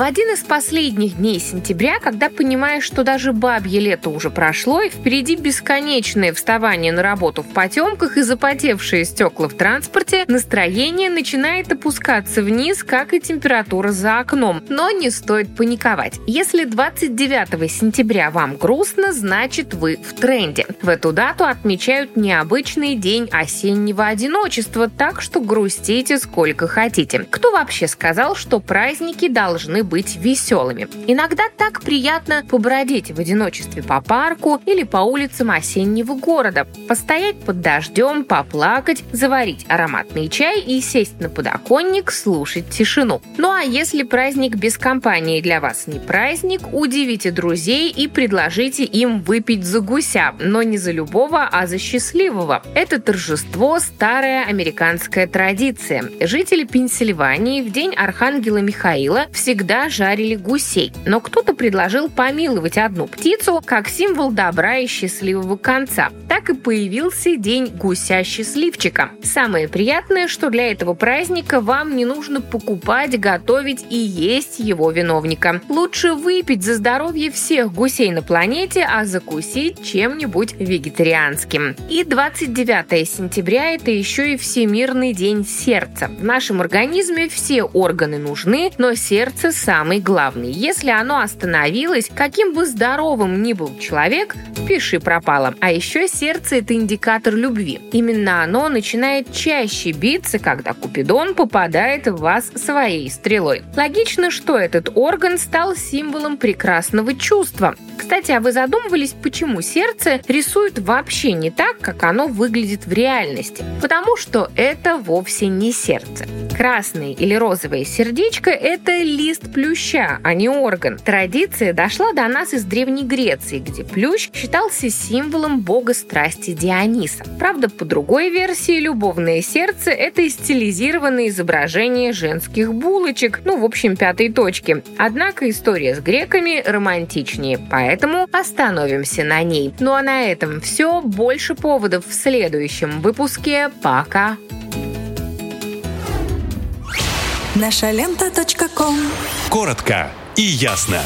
В один из последних дней сентября, когда понимаешь, что даже бабье лето уже прошло, и впереди бесконечное вставание на работу в потемках и запотевшие стекла в транспорте, настроение начинает опускаться вниз, как и температура за окном. Но не стоит паниковать. Если 29 сентября вам грустно, значит вы в тренде. В эту дату отмечают необычный день осеннего одиночества, так что грустите сколько хотите. Кто вообще сказал, что праздники должны быть веселыми. Иногда так приятно побродить в одиночестве по парку или по улицам осеннего города, постоять под дождем, поплакать, заварить ароматный чай и сесть на подоконник, слушать тишину. Ну а если праздник без компании для вас не праздник, удивите друзей и предложите им выпить за гуся, но не за любого, а за счастливого. Это торжество – старая американская традиция. Жители Пенсильвании в день Архангела Михаила всегда жарили гусей, но кто-то предложил помиловать одну птицу как символ добра и счастливого конца. Так и появился День гуся-счастливчика. Самое приятное, что для этого праздника вам не нужно покупать, готовить и есть его виновника. Лучше выпить за здоровье всех гусей на планете, а закусить чем-нибудь вегетарианским. И 29 сентября – это еще и Всемирный день сердца. В нашем организме все органы нужны, но сердце самый главный. Если оно остановилось, каким бы здоровым ни был человек, пиши пропало. А еще сердце – это индикатор любви. Именно оно начинает чаще биться, когда Купидон попадает в вас своей стрелой. Логично, что этот орган стал символом прекрасного чувства. Кстати, а вы задумывались, почему сердце рисует вообще не так, как оно выглядит в реальности? Потому что это вовсе не сердце. Красное или розовое сердечко – это лист плюща, а не орган. Традиция дошла до нас из Древней Греции, где плющ считался символом бога страсти Диониса. Правда, по другой версии, любовное сердце – это стилизированное изображение женских булочек, ну, в общем, пятой точки. Однако история с греками романтичнее, поэтому остановимся на ней. Ну а на этом все. Больше поводов в следующем выпуске. Пока! Наша лента. Коротко и ясно.